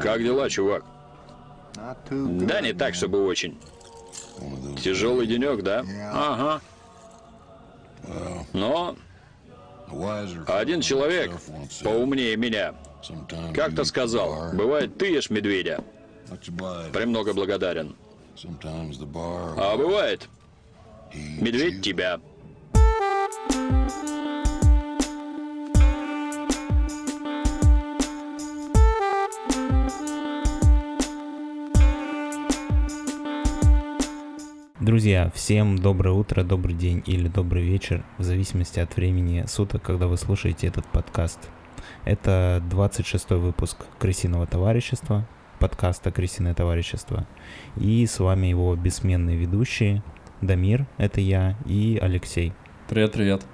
Как дела, чувак? Да не так, чтобы очень. Тяжелый денек, да? Ага. Но один человек поумнее меня как-то сказал, бывает, ты ешь медведя. Премного благодарен. А бывает, медведь тебя. Друзья, всем доброе утро, добрый день или добрый вечер, в зависимости от времени суток, когда вы слушаете этот подкаст. Это 26 выпуск Крысиного товарищества, подкаста Крысиное товарищество. И с вами его бессменные ведущие Дамир, это я, и Алексей. Привет, привет.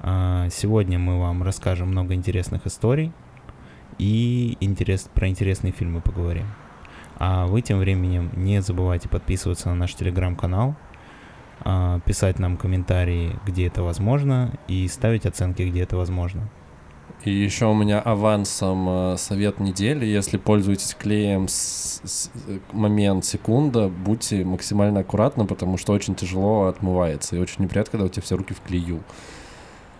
А, сегодня мы вам расскажем много интересных историй и интерес, про интересные фильмы поговорим. А вы тем временем не забывайте подписываться на наш телеграм-канал, а, писать нам комментарии, где это возможно, и ставить оценки, где это возможно. И еще у меня авансом э, совет недели. Если пользуетесь клеем с, с момент секунда, будьте максимально аккуратны, потому что очень тяжело отмывается. И очень неприятно, когда у тебя все руки в клею.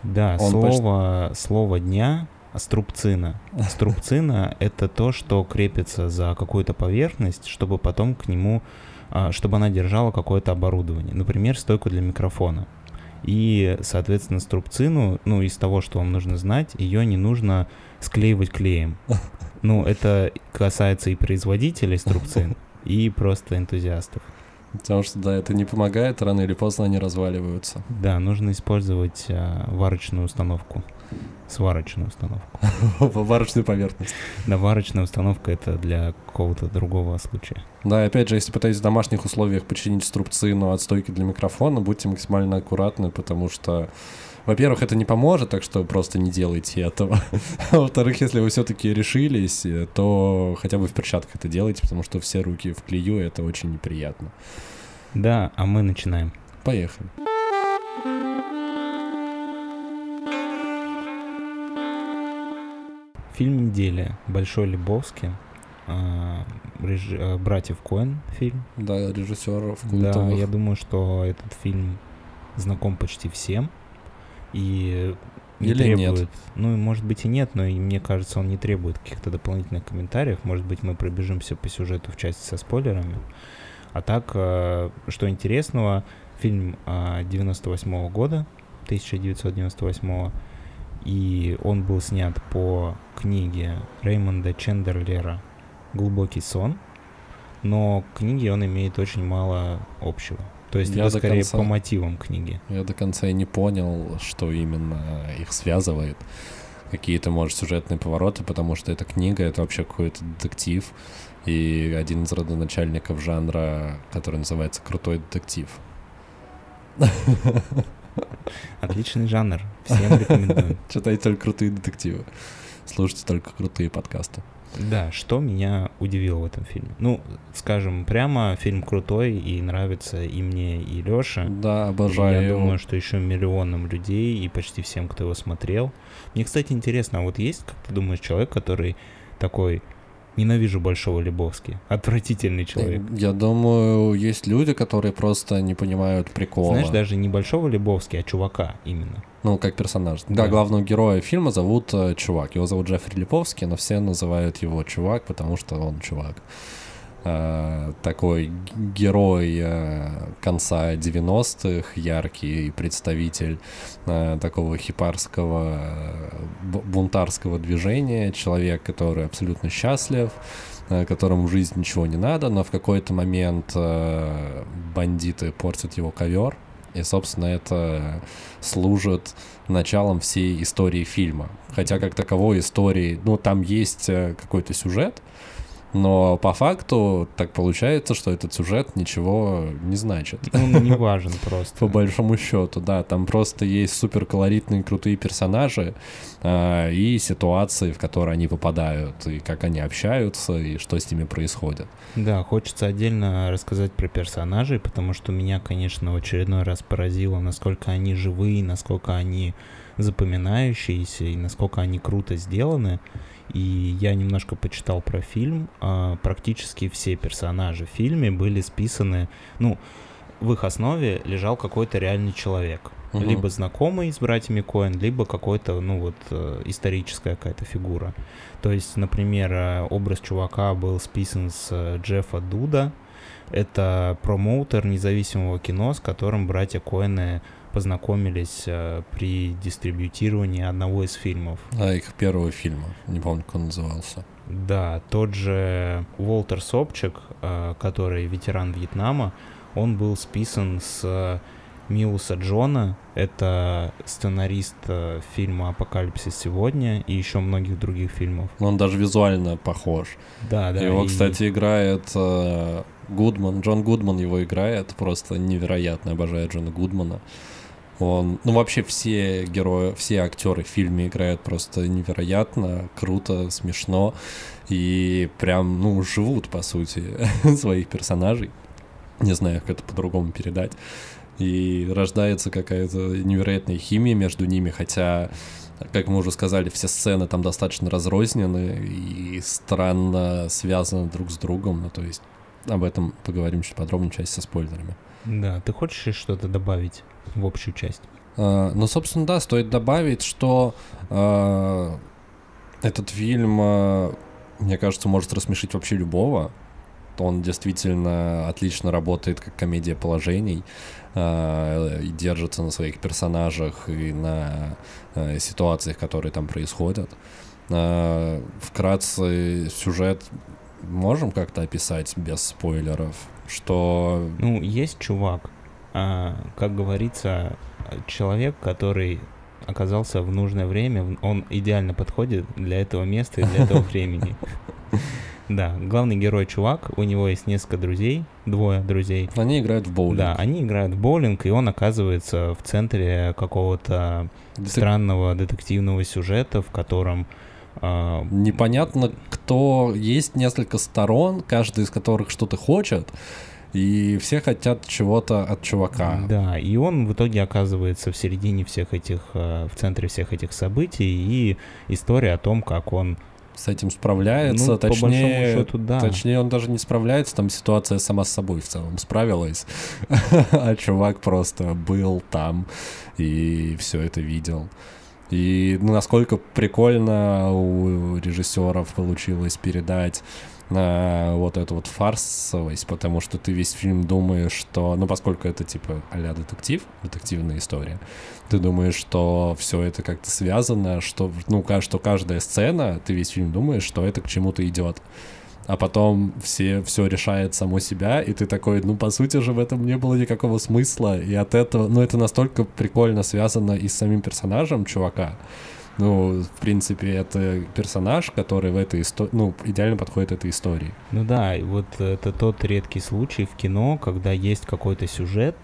Да, Он слово, почти... слово дня струбцина. Струбцина — это то, что крепится за какую-то поверхность, чтобы потом к нему, а, чтобы она держала какое-то оборудование. Например, стойку для микрофона. И, соответственно, струбцину, ну, из того, что вам нужно знать, ее не нужно склеивать клеем. Ну, это касается и производителей струбцин, и просто энтузиастов. Потому что, да, это не помогает, рано или поздно они разваливаются. Да, нужно использовать а, варочную установку сварочную установку. Варочную поверхность. Да, варочная установка это для какого-то другого случая. Да, и опять же, если пытаетесь в домашних условиях починить струбцину от стойки для микрофона, будьте максимально аккуратны, потому что во-первых, это не поможет, так что просто не делайте этого. А во-вторых, если вы все-таки решились, то хотя бы в перчатках это делайте, потому что все руки в клею, это очень неприятно. Да, а мы начинаем. Поехали. Фильм недели Большой Лебовский. А, реж... А, Братьев Коэн фильм. Да, режиссеров культовых. Да, я думаю, что этот фильм знаком почти всем. И не Или требует, нет? Ну, может быть и нет, но и мне кажется, он не требует каких-то дополнительных комментариев. Может быть, мы пробежимся по сюжету в части со спойлерами. А так, а, что интересного, фильм 98 -го года, 1998 -го, и он был снят по книге Реймонда Чендерлера «Глубокий сон», но к книге он имеет очень мало общего. То есть я это скорее конца, по мотивам книги. Я до конца и не понял, что именно их связывает. Какие-то, может, сюжетные повороты, потому что эта книга — это вообще какой-то детектив. И один из родоначальников жанра, который называется «Крутой детектив». Отличный жанр. Всем рекомендую. Читайте только крутые детективы. Слушайте только крутые подкасты. Да, что меня удивило в этом фильме? Ну, скажем прямо, фильм крутой и нравится и мне, и Лёше. Да, обожаю Я его. думаю, что еще миллионам людей и почти всем, кто его смотрел. Мне, кстати, интересно, а вот есть, как ты думаешь, человек, который такой Ненавижу Большого Лебовски. Отвратительный человек. Я думаю, есть люди, которые просто не понимают прикола. Знаешь, даже не Большого Лебовски, а чувака именно. Ну, как персонаж. Да, да главного героя фильма зовут э, Чувак. Его зовут Джеффри Лебовский, но все называют его Чувак, потому что он чувак. Э, такой герой э, конца 90-х, яркий представитель э, такого хипарского бунтарского движения, человек, который абсолютно счастлив, которому в жизни ничего не надо, но в какой-то момент бандиты портят его ковер, и, собственно, это служит началом всей истории фильма. Хотя, как таковой истории, ну, там есть какой-то сюжет, но по факту так получается, что этот сюжет ничего не значит. Он не важен просто. По большому счету, да. Там просто есть супер колоритные, крутые персонажи э, и ситуации, в которые они попадают, и как они общаются, и что с ними происходит. Да, хочется отдельно рассказать про персонажей, потому что меня, конечно, в очередной раз поразило, насколько они живые, насколько они запоминающиеся и насколько они круто сделаны. И я немножко почитал про фильм. А, практически все персонажи в фильме были списаны, ну, в их основе лежал какой-то реальный человек. Угу. Либо знакомый с братьями Коэн, либо какой-то, ну вот, э, историческая какая-то фигура. То есть, например, э, образ чувака был списан с э, Джеффа Дуда. Это промоутер независимого кино, с которым братья Коэны познакомились э, при дистрибьютировании одного из фильмов. А, их первого фильма, не помню, как он назывался. Да, тот же Уолтер Сопчик, э, который ветеран Вьетнама, он был списан с Миуса Джона, это сценарист э, фильма «Апокалипсис сегодня» и еще многих других фильмов. Он даже визуально похож. Да, да. Его, и... кстати, играет э, Гудман, Джон Гудман его играет, просто невероятно обожаю Джона Гудмана. Он, ну вообще все герои, все актеры в фильме играют просто невероятно, круто, смешно и прям, ну, живут, по сути, своих персонажей. Не знаю, как это по-другому передать. И рождается какая-то невероятная химия между ними, хотя как мы уже сказали, все сцены там достаточно разрознены и странно связаны друг с другом. Ну, то есть об этом поговорим чуть подробнее, часть со спойлерами. Да, ты хочешь что-то добавить в общую часть? Uh, ну, собственно, да, стоит добавить, что uh, этот фильм, uh, мне кажется, может рассмешить вообще любого. Он действительно отлично работает как комедия положений и держится на своих персонажах и на ситуациях, которые там происходят. Вкратце сюжет можем как-то описать без спойлеров, что... Ну, есть чувак, а, как говорится, человек, который оказался в нужное время, он идеально подходит для этого места и для этого времени. Да, главный герой чувак, у него есть несколько друзей, двое друзей. Они играют в боулинг. Да, они играют в боулинг, и он оказывается в центре какого-то Детек... странного детективного сюжета, в котором а, Непонятно, кто есть несколько сторон, каждый из которых что-то хочет, и все хотят чего-то от чувака. Да, и он в итоге оказывается в середине всех этих, а, в центре всех этих событий, и история о том, как он с этим справляется, ну, точнее, счету, да. точнее он даже не справляется, там ситуация сама с собой в целом справилась, а чувак просто был там и все это видел. И ну, насколько прикольно у режиссеров получилось передать э, вот эту вот фарсовость, потому что ты весь фильм думаешь, что, ну, поскольку это типа а детектив, детективная история, ты думаешь, что все это как-то связано, что, ну, что каждая сцена, ты весь фильм думаешь, что это к чему-то идет а потом все все решает само себя, и ты такой, ну, по сути же в этом не было никакого смысла, и от этого, ну, это настолько прикольно связано и с самим персонажем чувака, ну, в принципе, это персонаж, который в этой истории, ну, идеально подходит этой истории. Ну да, и вот это тот редкий случай в кино, когда есть какой-то сюжет,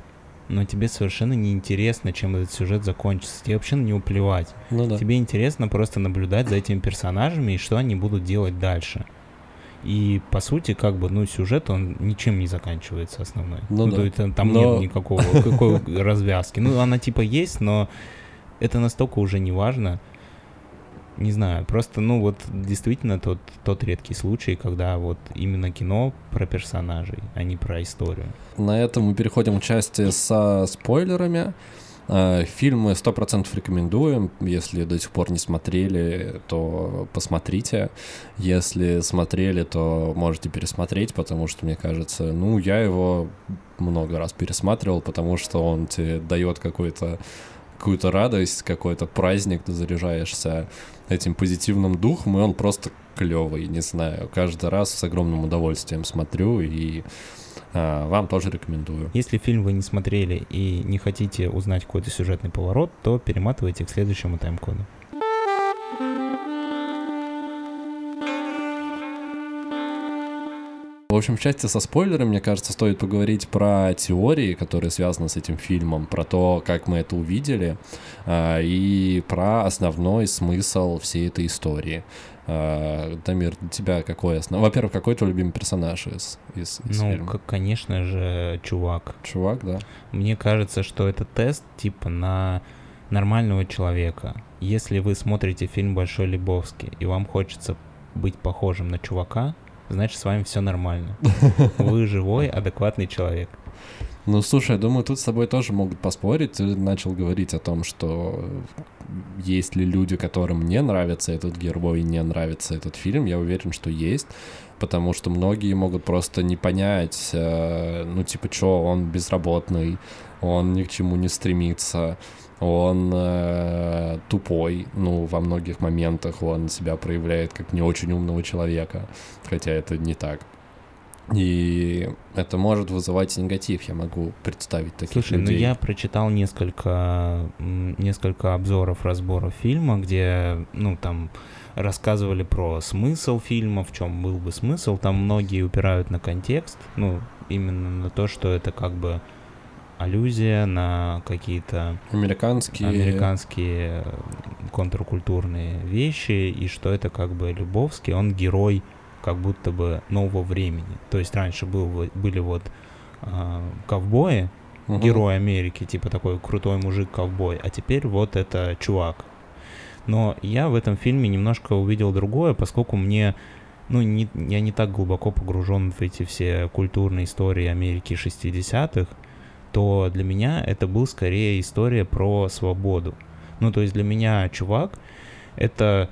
но тебе совершенно не интересно, чем этот сюжет закончится. Тебе вообще не уплевать. Ну, да. Тебе интересно просто наблюдать за этими персонажами и что они будут делать дальше. И по сути, как бы, ну, сюжет, он ничем не заканчивается основной. Ну, ну да. то есть там но... нет никакого какой развязки. Ну, она типа есть, но это настолько уже не важно. Не знаю, просто, ну, вот действительно тот, тот редкий случай, когда вот именно кино про персонажей, а не про историю. На этом мы переходим к части со спойлерами. Э, фильмы 100% рекомендуем. Если до сих пор не смотрели, то посмотрите. Если смотрели, то можете пересмотреть, потому что, мне кажется, ну, я его много раз пересматривал, потому что он тебе дает какой-то какую-то радость, какой-то праздник, ты заряжаешься этим позитивным духом, и он просто клевый, не знаю, каждый раз с огромным удовольствием смотрю, и вам тоже рекомендую. Если фильм вы не смотрели и не хотите узнать какой-то сюжетный поворот, то перематывайте к следующему тайм-коду. Общем, в части со спойлерами, мне кажется, стоит поговорить про теории, которые связаны с этим фильмом, про то, как мы это увидели, а, и про основной смысл всей этой истории. А, Дамир, для тебя какой основной? Во-первых, какой твой любимый персонаж из, из, из ну, фильма? Ну, конечно же, чувак. Чувак, да. Мне кажется, что это тест типа на нормального человека. Если вы смотрите фильм «Большой Лебовский» и вам хочется быть похожим на чувака, значит, с вами все нормально. Вы живой, адекватный человек. Ну, слушай, я думаю, тут с тобой тоже могут поспорить. Ты начал говорить о том, что есть ли люди, которым не нравится этот герой и не нравится этот фильм. Я уверен, что есть, потому что многие могут просто не понять, э, ну, типа, что он безработный, он ни к чему не стремится, он э, тупой, ну, во многих моментах он себя проявляет как не очень умного человека, хотя это не так. И это может вызывать негатив, я могу представить таких Слушай, ну, людей. ну я прочитал несколько, несколько обзоров, разборов фильма, где, ну, там рассказывали про смысл фильма, в чем был бы смысл. Там многие упирают на контекст, ну, именно на то, что это как бы аллюзия на какие-то американские американские контркультурные вещи, и что это как бы Любовский, он герой как будто бы нового времени. То есть раньше был, были вот э, ковбои, угу. герой Америки, типа такой крутой мужик-ковбой, а теперь вот это чувак. Но я в этом фильме немножко увидел другое, поскольку мне ну, не, я не так глубоко погружен в эти все культурные истории Америки 60-х, то для меня это был скорее история про свободу. Ну, то есть для меня чувак — это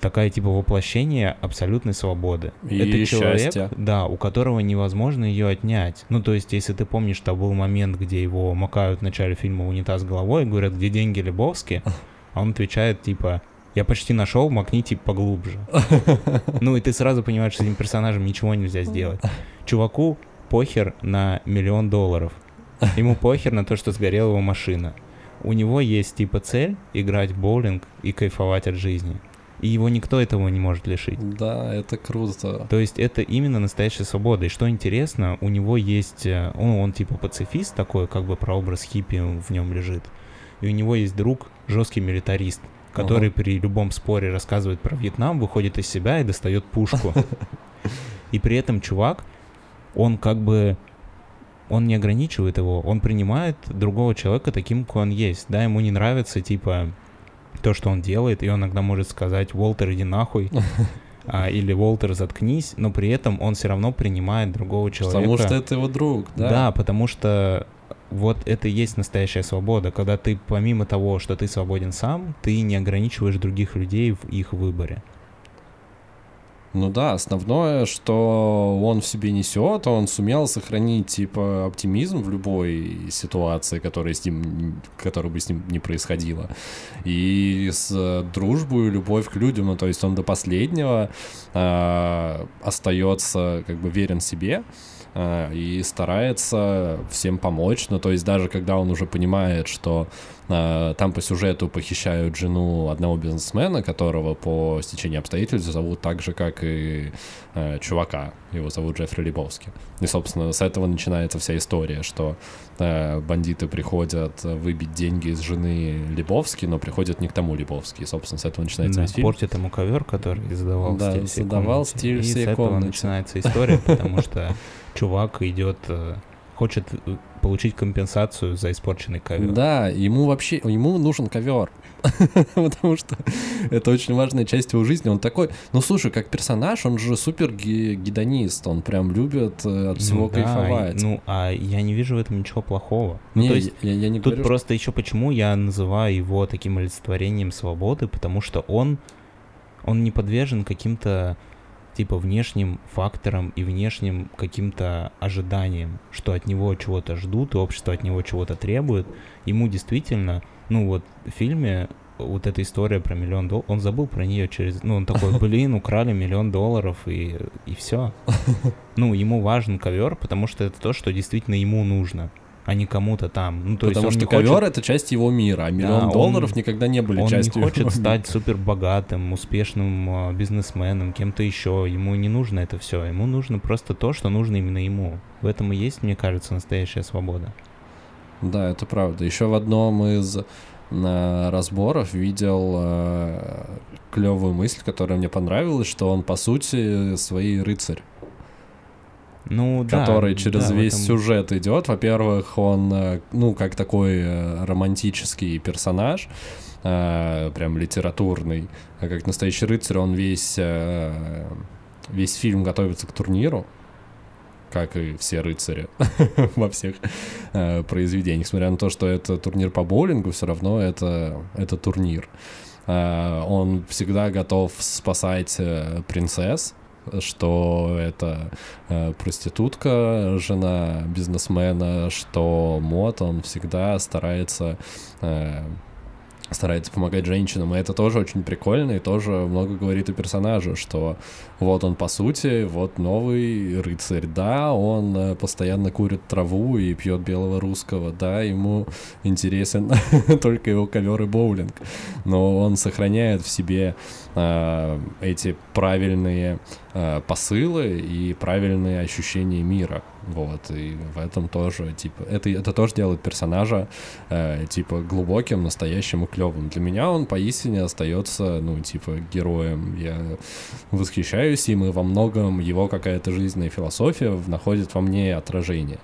такая типа воплощение абсолютной свободы. И это человек, да, у которого невозможно ее отнять. Ну, то есть, если ты помнишь, там был момент, где его макают в начале фильма унитаз головой и говорят, где деньги Лебовски, а он отвечает, типа, я почти нашел, макните поглубже. Ну, и ты сразу понимаешь, что с этим персонажем ничего нельзя сделать. Чуваку похер на миллион долларов. Ему похер на то, что сгорела его машина. У него есть типа цель играть в боулинг и кайфовать от жизни и его никто этого не может лишить. Да, это круто. То есть это именно настоящая свобода. И что интересно, у него есть, э, он, он типа пацифист такой, как бы прообраз хиппи в нем лежит. И у него есть друг, жесткий милитарист, который ага. при любом споре рассказывает про Вьетнам, выходит из себя и достает пушку. И при этом чувак, он как бы он не ограничивает его, он принимает другого человека таким, какой он есть. Да, ему не нравится, типа, то, что он делает, и он иногда может сказать «Уолтер, иди нахуй», а, или «Уолтер, заткнись», но при этом он все равно принимает другого человека. Потому что это его друг, да? Да, потому что вот это и есть настоящая свобода, когда ты помимо того, что ты свободен сам, ты не ограничиваешь других людей в их выборе. Ну да, основное, что он в себе несет, он сумел сохранить типа оптимизм в любой ситуации, которая с ним, которая бы с ним не происходила. И с дружбой, любовь к людям, ну то есть он до последнего э, остается как бы верен себе. А, и старается всем помочь. Ну, то есть даже когда он уже понимает, что э, там по сюжету похищают жену одного бизнесмена, которого по стечению обстоятельств зовут так же, как и э, чувака. Его зовут Джеффри Лебовский. И, собственно, с этого начинается вся история, что э, бандиты приходят выбить деньги из жены Лебовски, но приходят не к тому Лебовски. И, собственно, с этого начинается да, весь фильм. Портит ему ковер, который задавал да, стиль задавал стиль всей и с этого начинается история, потому что чувак идет, э, хочет э, получить компенсацию за испорченный ковер. Да, ему вообще, ему нужен ковер. Потому что это очень важная часть его жизни. Он такой, ну слушай, как персонаж, он же супер гедонист, он прям любит э, от всего ну, кайфовать. Да, ну, а я не вижу в этом ничего плохого. Ну, не, то есть, я, я не тут говорю, просто что... еще почему я называю его таким олицетворением свободы, потому что он, он не подвержен каким-то типа внешним факторам и внешним каким-то ожиданиям, что от него чего-то ждут, и общество от него чего-то требует. Ему действительно, ну вот в фильме вот эта история про миллион долларов, он забыл про нее через, ну он такой, блин, украли миллион долларов и, и все. Ну, ему важен ковер, потому что это то, что действительно ему нужно а не кому-то там. Ну, то Потому есть что ковер хочет... это часть его мира, а миллион да, долларов он, никогда не были он частью. Он не хочет стать супер богатым, успешным э, бизнесменом, кем-то еще. Ему не нужно это все. Ему нужно просто то, что нужно именно ему. В этом и есть, мне кажется, настоящая свобода. Да, это правда. Еще в одном из на разборов видел э, клевую мысль, которая мне понравилась, что он по сути своей рыцарь. Ну, который да, через да, весь этом... сюжет идет. Во-первых, он, э, ну, как такой э, романтический персонаж, э, прям литературный, а как настоящий рыцарь, он весь, весь фильм готовится к турниру, как и все рыцари во всех произведениях. Несмотря на то, что это турнир по боулингу, все равно это, это турнир. он всегда готов спасать принцесс, что это э, проститутка, жена бизнесмена, что мод, он всегда старается э, старается помогать женщинам, и это тоже очень прикольно, и тоже много говорит о персонаже, что вот он по сути, вот новый рыцарь, да, он э, постоянно курит траву и пьет белого русского, да, ему интересен только его ковер и боулинг, но он сохраняет в себе э, эти правильные э, посылы и правильные ощущения мира. Вот, и в этом тоже, типа, это, это тоже делает персонажа, э, типа, глубоким, настоящим и клевым. Для меня он поистине остается, ну, типа, героем. Я восхищаюсь им, и во многом его какая-то жизненная философия находит во мне отражение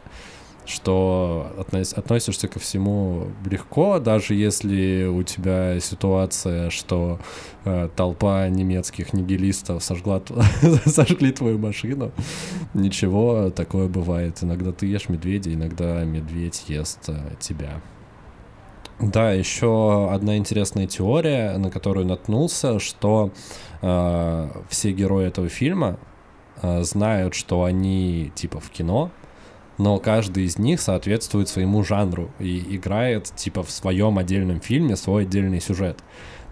что относ, относишься ко всему легко, даже если у тебя ситуация, что э, толпа немецких нигилистов сожгла, сожгли твою машину. Ничего, такое бывает. Иногда ты ешь медведя, иногда медведь ест э, тебя. Да, еще одна интересная теория, на которую наткнулся, что э, все герои этого фильма э, знают, что они типа в кино, но каждый из них соответствует своему жанру и играет типа в своем отдельном фильме свой отдельный сюжет.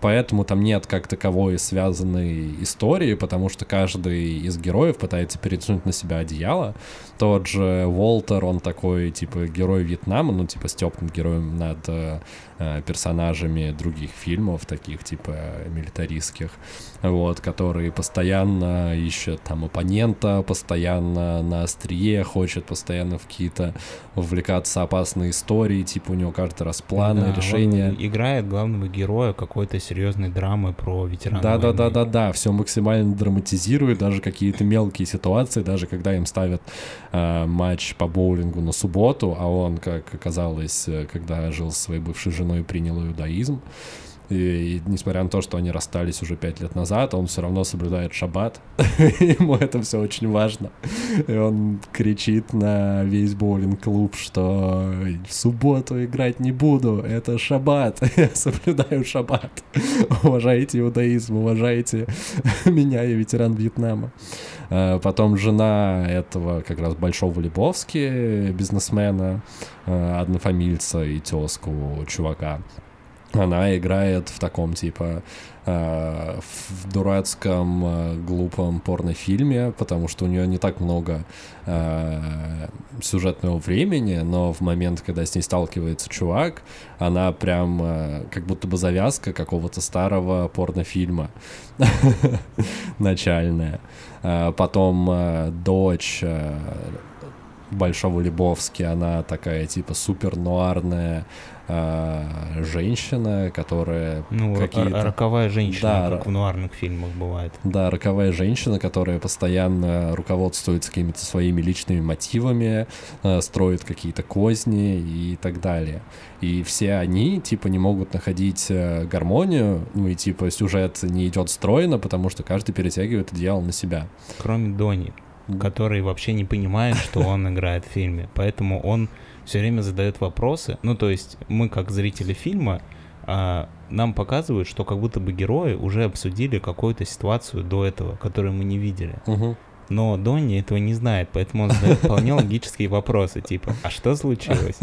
Поэтому там нет как таковой связанной истории, потому что каждый из героев пытается перетянуть на себя одеяло. Тот же Уолтер, он такой, типа, герой Вьетнама, ну, типа, с теплым героем над Э, персонажами других фильмов, таких типа милитаристских, вот, которые постоянно ищут там оппонента, постоянно на острие, хочет постоянно в какие-то вовлекаться опасные истории, типа у него каждый раз планы, да, решения. играет главного героя какой-то серьезной драмы про ветерана Да, да, да, да, да, все максимально драматизирует, даже какие-то мелкие ситуации, даже когда им ставят э, матч по боулингу на субботу, а он, как оказалось, э, когда жил со своей бывшей женой, женой принял иудаизм. И, и несмотря на то, что они расстались уже пять лет назад, он все равно соблюдает шаббат. Ему это все очень важно. И он кричит на весь боулинг-клуб, что в субботу играть не буду, это шаббат, я соблюдаю шаббат. Уважайте иудаизм, уважайте меня, я ветеран Вьетнама. А потом жена этого как раз Большого Лебовски, бизнесмена, а, однофамильца и тезку чувака она играет в таком типа э, в дурацком э, глупом порнофильме, потому что у нее не так много э, сюжетного времени, но в момент, когда с ней сталкивается чувак, она прям как будто бы завязка какого-то старого порнофильма начальная. Потом дочь Большого Лебовски, она такая типа супер нуарная э, женщина, которая ну, какие-то... роковая женщина, да, как в нуарных фильмах бывает. Да, роковая женщина, которая постоянно руководствуется какими-то своими личными мотивами, э, строит какие-то козни и так далее. И все они, типа, не могут находить э, гармонию, ну и, типа, сюжет не идет стройно, потому что каждый перетягивает одеяло на себя. Кроме Дони, который вообще не понимает, что он играет в фильме. Поэтому он все время задает вопросы. Ну, то есть мы, как зрители фильма, а, нам показывают, что как будто бы герои уже обсудили какую-то ситуацию до этого, которую мы не видели. Угу. Но Донни этого не знает, поэтому он задает вполне логические вопросы, типа, а что случилось?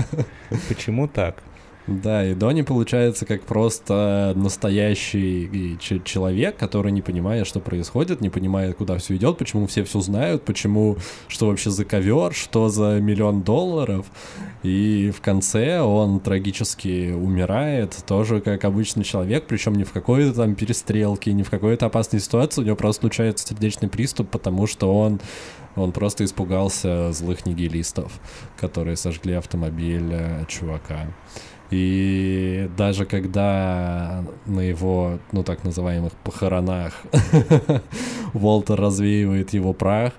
Почему так? Да, и Донни получается как просто настоящий человек, который не понимает, что происходит, не понимает, куда все идет, почему все все знают, почему, что вообще за ковер, что за миллион долларов. И в конце он трагически умирает, тоже как обычный человек, причем не в какой-то там перестрелке, не в какой-то опасной ситуации, у него просто случается сердечный приступ, потому что он он просто испугался злых нигилистов, которые сожгли автомобиль э, чувака. И даже когда на его, ну так называемых, похоронах Волтер развеивает его прах,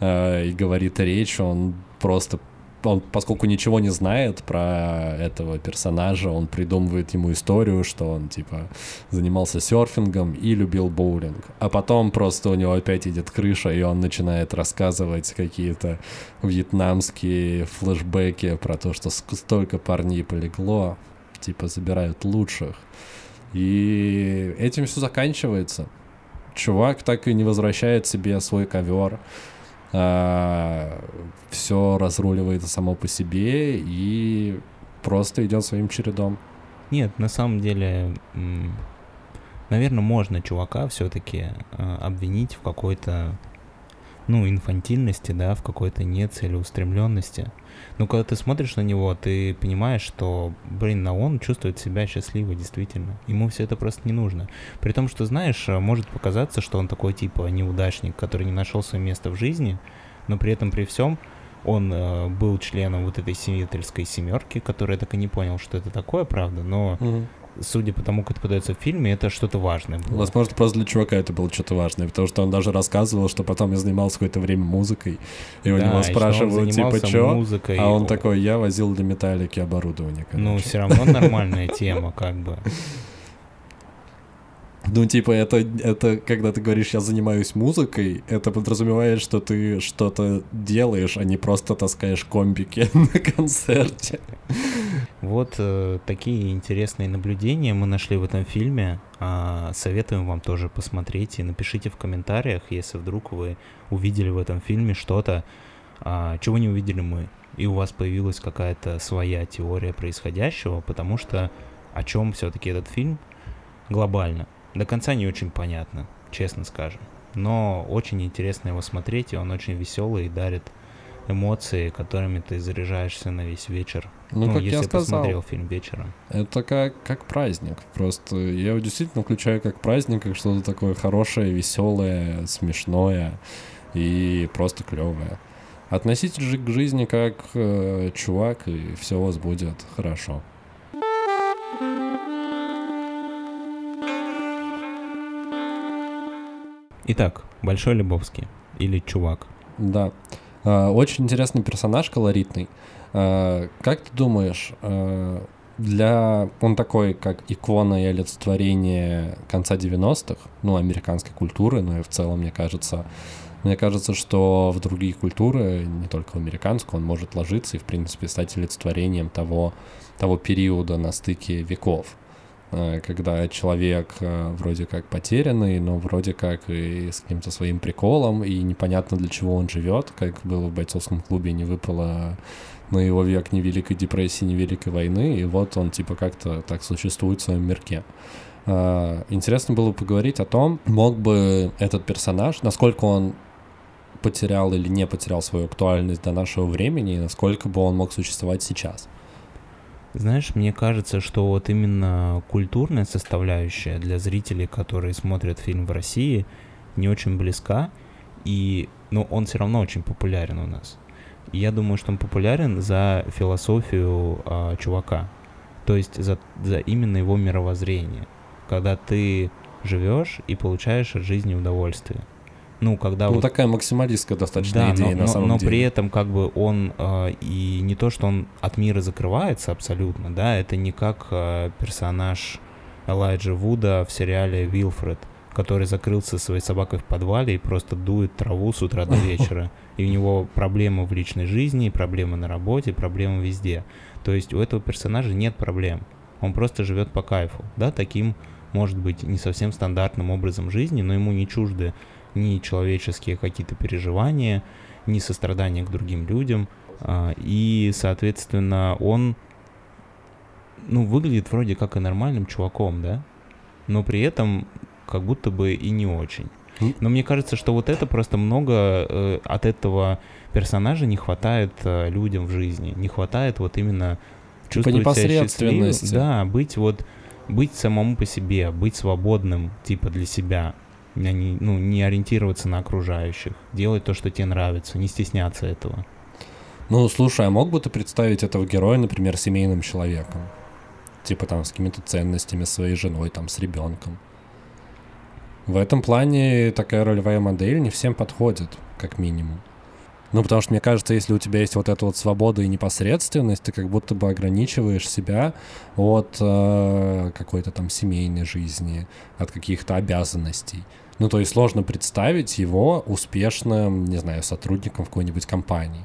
э, и говорит речь, он просто он, поскольку ничего не знает про этого персонажа, он придумывает ему историю, что он, типа, занимался серфингом и любил боулинг. А потом просто у него опять идет крыша, и он начинает рассказывать какие-то вьетнамские флешбеки про то, что столько парней полегло, типа, забирают лучших. И этим все заканчивается. Чувак так и не возвращает себе свой ковер а, все разруливается само по себе и просто идет своим чередом. Нет, на самом деле, наверное, можно чувака все-таки а, обвинить в какой-то, ну, инфантильности, да, в какой-то нецелеустремленности. Но когда ты смотришь на него, ты понимаешь, что, блин, на он чувствует себя счастливо, действительно. Ему все это просто не нужно. При том, что, знаешь, может показаться, что он такой типа неудачник, который не нашел свое место в жизни, но при этом при всем он э, был членом вот этой симметрической семерки, которая так и не понял, что это такое, правда, но угу судя по тому, как это подается в фильме, это что-то важное было. Возможно, просто для чувака это было что-то важное, потому что он даже рассказывал, что потом я занимался какое-то время музыкой, и у да, него спрашивают, типа, что? А он такой, я возил для металлики оборудование, короче. Ну, все равно нормальная тема, как бы. Ну, типа, это, это, когда ты говоришь, я занимаюсь музыкой, это подразумевает, что ты что-то делаешь, а не просто таскаешь комбики на концерте. Вот э, такие интересные наблюдения мы нашли в этом фильме. А, советуем вам тоже посмотреть и напишите в комментариях, если вдруг вы увидели в этом фильме что-то, а, чего не увидели мы, и у вас появилась какая-то своя теория происходящего, потому что о чем все-таки этот фильм глобально до конца не очень понятно, честно скажем. Но очень интересно его смотреть, и он очень веселый и дарит эмоции, которыми ты заряжаешься на весь вечер. Ну, ну как если я сказал, посмотрел фильм вечером. Это как, как праздник. Просто я его действительно включаю как праздник, как что-то такое хорошее, веселое, смешное и просто клевое. Относитесь же к жизни как э, чувак, и все у вас будет хорошо. Итак, Большой Лебовский или Чувак. Да. А, очень интересный персонаж, колоритный. А, как ты думаешь, а, для... Он такой, как икона и олицетворение конца 90-х, ну, американской культуры, но и в целом, мне кажется, мне кажется, что в другие культуры, не только в американскую, он может ложиться и, в принципе, стать олицетворением того, того периода на стыке веков. Э, когда человек э, вроде как потерянный, но вроде как и с каким-то своим приколом, и непонятно для чего он живет, как было в бойцовском клубе, не выпало на его век ни Великой депрессии, ни Великой войны, и вот он типа как-то так существует в своем мирке. Э, интересно было поговорить о том, мог бы этот персонаж, насколько он потерял или не потерял свою актуальность до нашего времени, и насколько бы он мог существовать сейчас. Знаешь, мне кажется, что вот именно культурная составляющая для зрителей, которые смотрят фильм в России, не очень близка, и, ну, он все равно очень популярен у нас. Я думаю, что он популярен за философию а, чувака, то есть за, за именно его мировоззрение, когда ты живешь и получаешь от жизни удовольствие ну, когда ну, вот... такая максималистская достаточно да, идея, но, на самом но, деле. Но при этом, как бы, он э, и не то, что он от мира закрывается абсолютно, да, это не как э, персонаж Элайджа Вуда в сериале «Вилфред», который закрылся своей собакой в подвале и просто дует траву с утра до вечера. И у него проблемы в личной жизни, проблемы на работе, проблемы везде. То есть у этого персонажа нет проблем. Он просто живет по кайфу, да, таким, может быть, не совсем стандартным образом жизни, но ему не чужды ни человеческие какие-то переживания, ни сострадания к другим людям. А, и, соответственно, он ну, выглядит вроде как и нормальным чуваком, да? Но при этом как будто бы и не очень. Но мне кажется, что вот это просто много э, от этого персонажа не хватает э, людям в жизни. Не хватает вот именно типа чувствовать себя счастливым. Да, быть вот быть самому по себе, быть свободным, типа для себя не, ну, не ориентироваться на окружающих, делать то, что тебе нравится, не стесняться этого. Ну, слушай, а мог бы ты представить этого героя, например, семейным человеком? Типа там с какими-то ценностями, своей женой, там, с ребенком. В этом плане такая ролевая модель не всем подходит, как минимум. Ну, потому что мне кажется, если у тебя есть вот эта вот свобода и непосредственность, ты как будто бы ограничиваешь себя от э, какой-то там семейной жизни, от каких-то обязанностей. Ну, то есть сложно представить его успешным, не знаю, сотрудником в какой-нибудь компании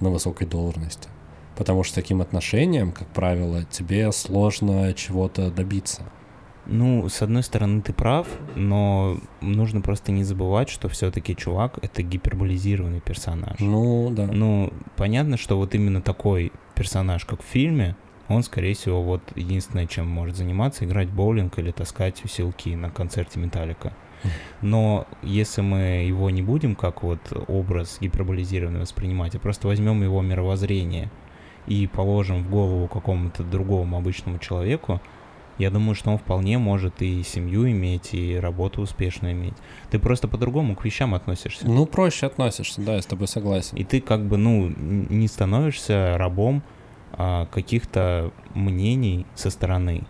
на высокой должности. Потому что таким отношением, как правило, тебе сложно чего-то добиться. Ну, с одной стороны, ты прав, но нужно просто не забывать, что все-таки чувак это гиперболизированный персонаж. Ну, да. Ну, понятно, что вот именно такой персонаж, как в фильме, он, скорее всего, вот единственное, чем может заниматься, играть боулинг или таскать усилки на концерте Металлика. Но если мы его не будем как вот образ гиперболизированный воспринимать, а просто возьмем его мировоззрение и положим в голову какому-то другому обычному человеку, я думаю, что он вполне может и семью иметь, и работу успешную иметь. Ты просто по-другому к вещам относишься. Ну, проще относишься, да, я с тобой согласен. И ты как бы, ну, не становишься рабом каких-то мнений со стороны.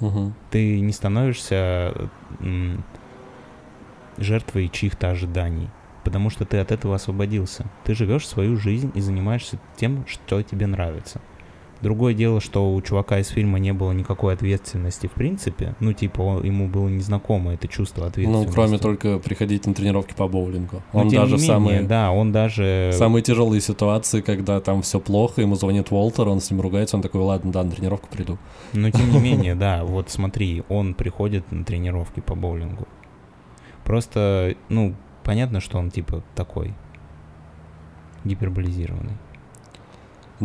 Угу. Ты не становишься жертвой чьих-то ожиданий, потому что ты от этого освободился. Ты живешь свою жизнь и занимаешься тем, что тебе нравится. Другое дело, что у чувака из фильма не было никакой ответственности в принципе. Ну, типа, он, ему было незнакомо это чувство ответственности. Ну, кроме только приходить на тренировки по боулингу. Но, он даже менее, самые... Да, он даже... Самые тяжелые ситуации, когда там все плохо, ему звонит Уолтер, он с ним ругается, он такой, ладно, да, на тренировку приду. Но, тем не менее, да, вот смотри, он приходит на тренировки по боулингу. Просто, ну, понятно, что он, типа, такой гиперболизированный.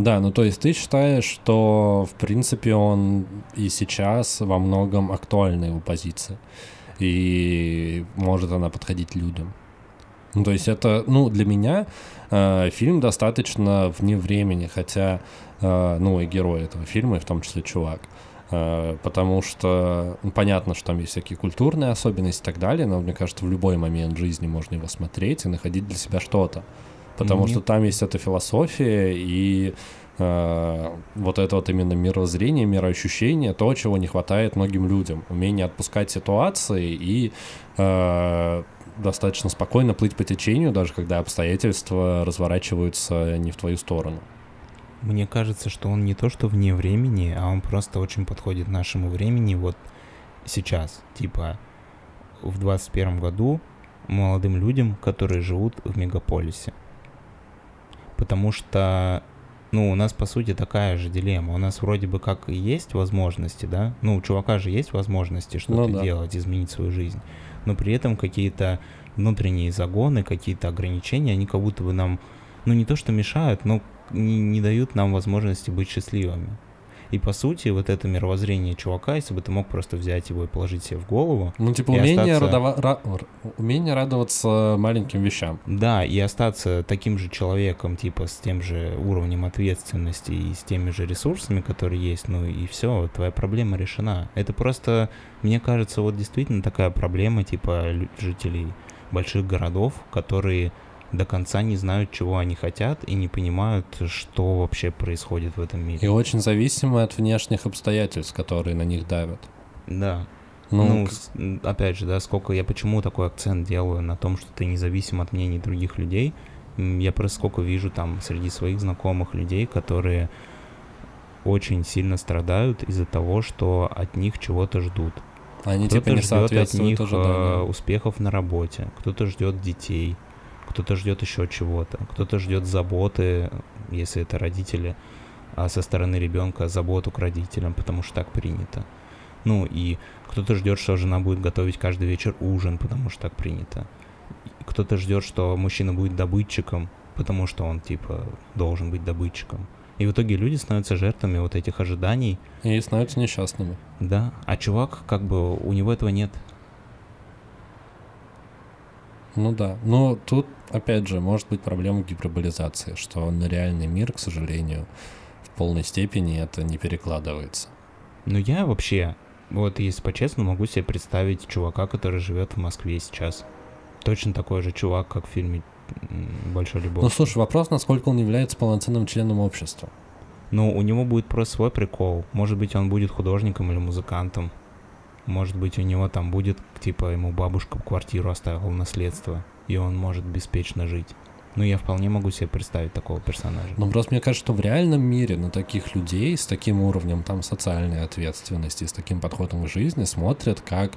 Да, ну то есть ты считаешь, что в принципе он и сейчас во многом актуальна его позиция, и может она подходить людям. Ну, то есть это, ну, для меня э, фильм достаточно вне времени, хотя, э, ну, и герой этого фильма, и в том числе чувак. Э, потому что ну, понятно, что там есть всякие культурные особенности и так далее, но мне кажется, в любой момент жизни можно его смотреть и находить для себя что-то потому mm-hmm. что там есть эта философия и э, вот это вот именно мирозрение, мироощущение, то, чего не хватает многим людям, умение отпускать ситуации и э, достаточно спокойно плыть по течению, даже когда обстоятельства разворачиваются не в твою сторону. Мне кажется, что он не то что вне времени, а он просто очень подходит нашему времени вот сейчас. Типа в 21 году молодым людям, которые живут в мегаполисе потому что, ну, у нас, по сути, такая же дилемма. У нас вроде бы как и есть возможности, да? Ну, у чувака же есть возможности что-то ну, да. делать, изменить свою жизнь. Но при этом какие-то внутренние загоны, какие-то ограничения, они как будто бы нам, ну, не то что мешают, но не, не дают нам возможности быть счастливыми. И по сути, вот это мировоззрение чувака, если бы ты мог просто взять его и положить себе в голову. Ну, типа умение, остаться... родова... Ра... умение радоваться маленьким вещам. Да, и остаться таким же человеком, типа с тем же уровнем ответственности и с теми же ресурсами, которые есть, ну и все, твоя проблема решена. Это просто, мне кажется, вот действительно такая проблема, типа жителей больших городов, которые до конца не знают, чего они хотят и не понимают, что вообще происходит в этом мире. И очень зависимы от внешних обстоятельств, которые на них давят. Да. Ну, ну опять же, да, сколько я почему такой акцент делаю на том, что ты независим от мнений других людей. Я просто сколько вижу там среди своих знакомых людей, которые очень сильно страдают из-за того, что от них чего-то ждут. Они кто-то типа не ждет от них ожиданиям. Э, успехов на работе, кто-то ждет детей, кто-то ждет еще чего-то, кто-то ждет заботы, если это родители, а со стороны ребенка заботу к родителям, потому что так принято. Ну и кто-то ждет, что жена будет готовить каждый вечер ужин, потому что так принято. Кто-то ждет, что мужчина будет добытчиком, потому что он типа должен быть добытчиком. И в итоге люди становятся жертвами вот этих ожиданий. И становятся несчастными. Да, а чувак, как бы, у него этого нет. Ну да. Но тут, опять же, может быть проблема гиперболизации, что на реальный мир, к сожалению, в полной степени это не перекладывается. Ну я вообще, вот если по-честному, могу себе представить чувака, который живет в Москве сейчас. Точно такой же чувак, как в фильме «Большой любовь». Ну слушай, вопрос, насколько он является полноценным членом общества. Ну, у него будет просто свой прикол. Может быть, он будет художником или музыкантом. Может быть, у него там будет, типа, ему бабушка квартиру оставила наследство, и он может беспечно жить. Ну, я вполне могу себе представить такого персонажа. Ну, просто мне кажется, что в реальном мире на таких людей с таким уровнем там социальной ответственности, с таким подходом к жизни смотрят как,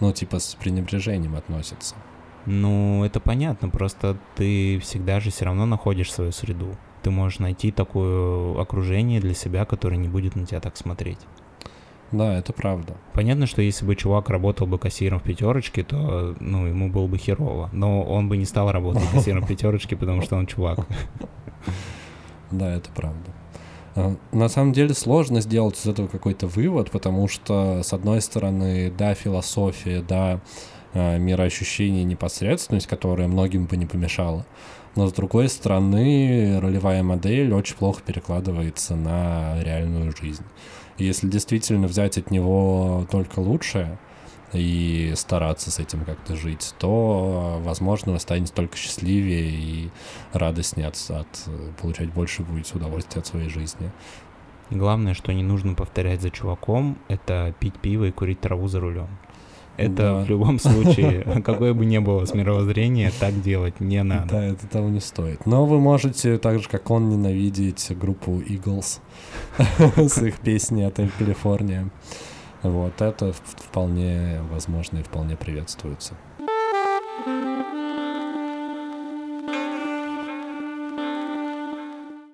ну, типа, с пренебрежением относятся. Ну, это понятно, просто ты всегда же все равно находишь свою среду. Ты можешь найти такое окружение для себя, которое не будет на тебя так смотреть. Да, это правда. Понятно, что если бы чувак работал бы кассиром в пятерочке, то ну, ему было бы херово. Но он бы не стал работать кассиром в пятерочке, потому что он чувак. Да, это правда. А, на самом деле сложно сделать из этого какой-то вывод, потому что, с одной стороны, да, философия, да, а, мироощущение, непосредственность, которая многим бы не помешала. Но с другой стороны, ролевая модель очень плохо перекладывается на реальную жизнь. Если действительно взять от него только лучшее и стараться с этим как-то жить, то, возможно, вы станете только счастливее и радостнее от, от получать больше будете удовольствия от своей жизни. Главное, что не нужно повторять за чуваком, это пить пиво и курить траву за рулем. Это да. в любом случае, какое бы ни было с мировоззрения, так делать не надо. Да, это того не стоит. Но вы можете, так же как он, ненавидеть группу Eagles с их песней «Отель Калифорния». Вот это вполне возможно и вполне приветствуется.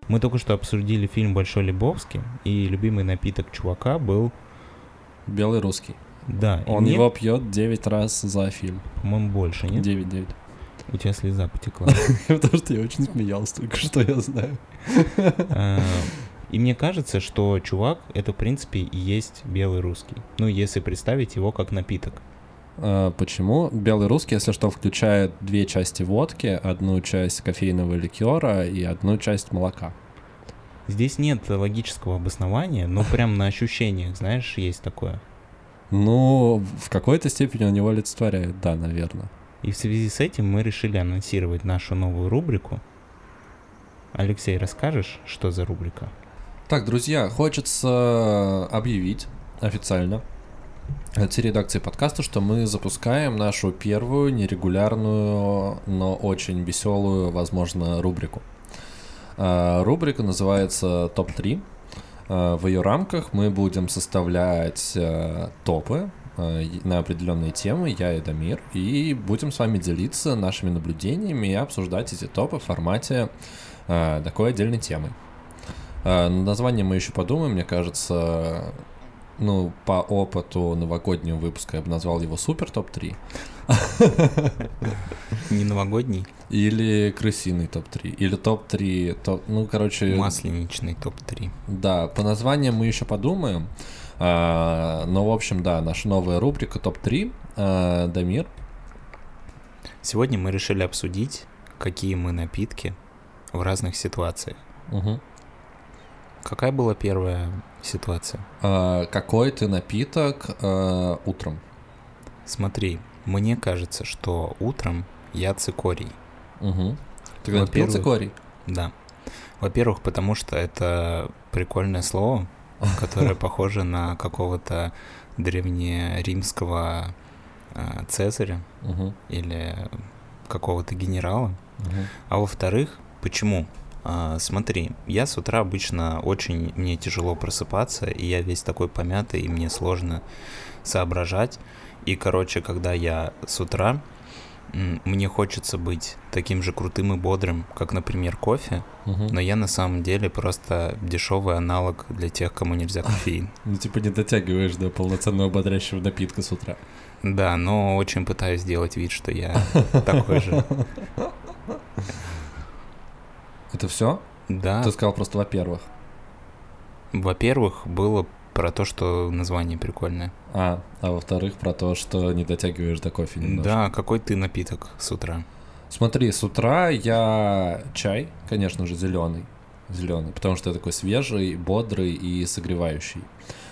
Мы только что обсудили фильм «Большой Лебовский», и любимый напиток чувака был... Белый русский. Да. Он мне... его пьет 9 раз за фильм. По-моему, больше, нет? 9-9. У тебя слеза потекла. Потому что я очень смеялся, только что я знаю. А, и мне кажется, что чувак — это, в принципе, и есть белый русский. Ну, если представить его как напиток. А, почему? Белый русский, если что, включает две части водки, одну часть кофейного ликера и одну часть молока. Здесь нет логического обоснования, но прям на ощущениях, знаешь, есть такое. Ну, в какой-то степени он его олицетворяет, да, наверное. И в связи с этим мы решили анонсировать нашу новую рубрику. Алексей, расскажешь, что за рубрика? Так, друзья, хочется объявить официально от всей редакции подкаста, что мы запускаем нашу первую нерегулярную, но очень веселую, возможно, рубрику. А, рубрика называется «Топ-3». Э, в ее рамках мы будем составлять э, топы э, на определенные темы, я и Дамир, и будем с вами делиться нашими наблюдениями и обсуждать эти топы в формате такой отдельной темы. Название мы еще подумаем, мне кажется, ну, по опыту новогоднего выпуска я бы назвал его супер топ-3. Не новогодний? Или крысиный топ-3. Или топ-3. Топ, ну, короче... Масленичный топ-3. Да, по названиям мы еще подумаем. А, но, в общем, да, наша новая рубрика топ-3. А, Дамир. Сегодня мы решили обсудить, какие мы напитки в разных ситуациях. Угу. Какая была первая ситуация? А, какой ты напиток а, утром? Смотри, мне кажется, что утром я цикорий. Угу. Ты когда пил цикорий? Да. Во-первых, потому что это прикольное слово, которое похоже на какого-то древнеримского э, цезаря угу. или какого-то генерала. Угу. А во-вторых, почему? А, смотри, я с утра обычно очень мне тяжело просыпаться, и я весь такой помятый, и мне сложно соображать. И, короче, когда я с утра, мне хочется быть таким же крутым и бодрым, как, например, кофе, угу. но я на самом деле просто дешевый аналог для тех, кому нельзя кофеин. Ну, типа не дотягиваешь до полноценного бодрящего напитка с утра. Да, но очень пытаюсь сделать вид, что я такой же. Это все? Да. Ты сказал просто во-первых. Во-первых, было про то, что название прикольное. А, а во-вторых, про то, что не дотягиваешь до кофе немножко. Да, какой ты напиток с утра? Смотри, с утра я чай, конечно же, зеленый. Зеленый, потому что я такой свежий, бодрый и согревающий.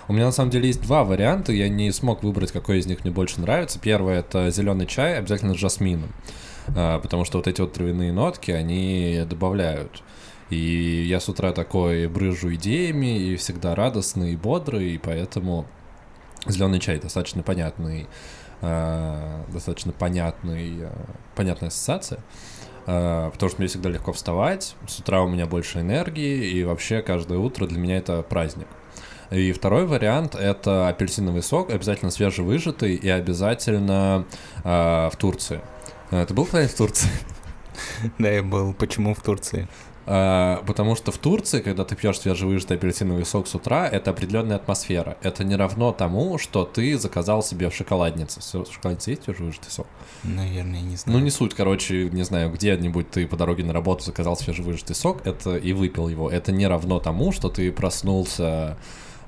У меня на самом деле есть два варианта, я не смог выбрать, какой из них мне больше нравится. Первый это зеленый чай, обязательно с жасмином. А, потому что вот эти вот травяные нотки, они добавляют. И я с утра такой брыжу идеями, и всегда радостный и бодрый, и поэтому зеленый чай достаточно понятный, э, достаточно понятный, э, понятная ассоциация. э, потому что мне всегда легко вставать, с утра у меня больше энергии, и вообще каждое утро для меня это праздник. И второй вариант — это апельсиновый сок, обязательно свежевыжатый и обязательно э, в Турции. Э, ты был когда-нибудь в Турции? Да, я был. Почему в Турции? А, потому что в Турции, когда ты пьешь свежевыжатый апельсиновый сок с утра, это определенная атмосфера. Это не равно тому, что ты заказал себе в шоколаднице. В шоколаднице есть свежевыжатый сок? Наверное, не знаю. Ну, не суть, короче, не знаю, где-нибудь ты по дороге на работу заказал свежевыжатый сок это и выпил его. Это не равно тому, что ты проснулся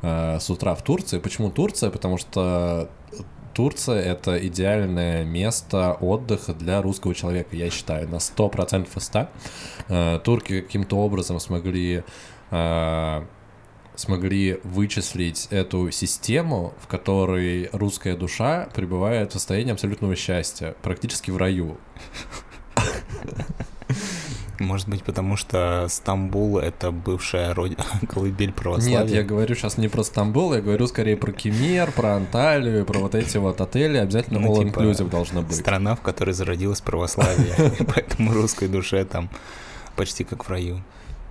э, с утра в Турции. Почему Турция? Потому что Турция — это идеальное место отдыха для русского человека, я считаю, на 100% из 100. Э, турки каким-то образом смогли э, смогли вычислить эту систему, в которой русская душа пребывает в состоянии абсолютного счастья, практически в раю. Может быть, потому что Стамбул — это бывшая род... колыбель православия? Нет, я говорю сейчас не про Стамбул, я говорю скорее про Кемер, про Анталию, про вот эти вот отели. Обязательно ну, all типа, должно быть. Страна, в которой зародилось православие, поэтому русской душе там почти как в раю.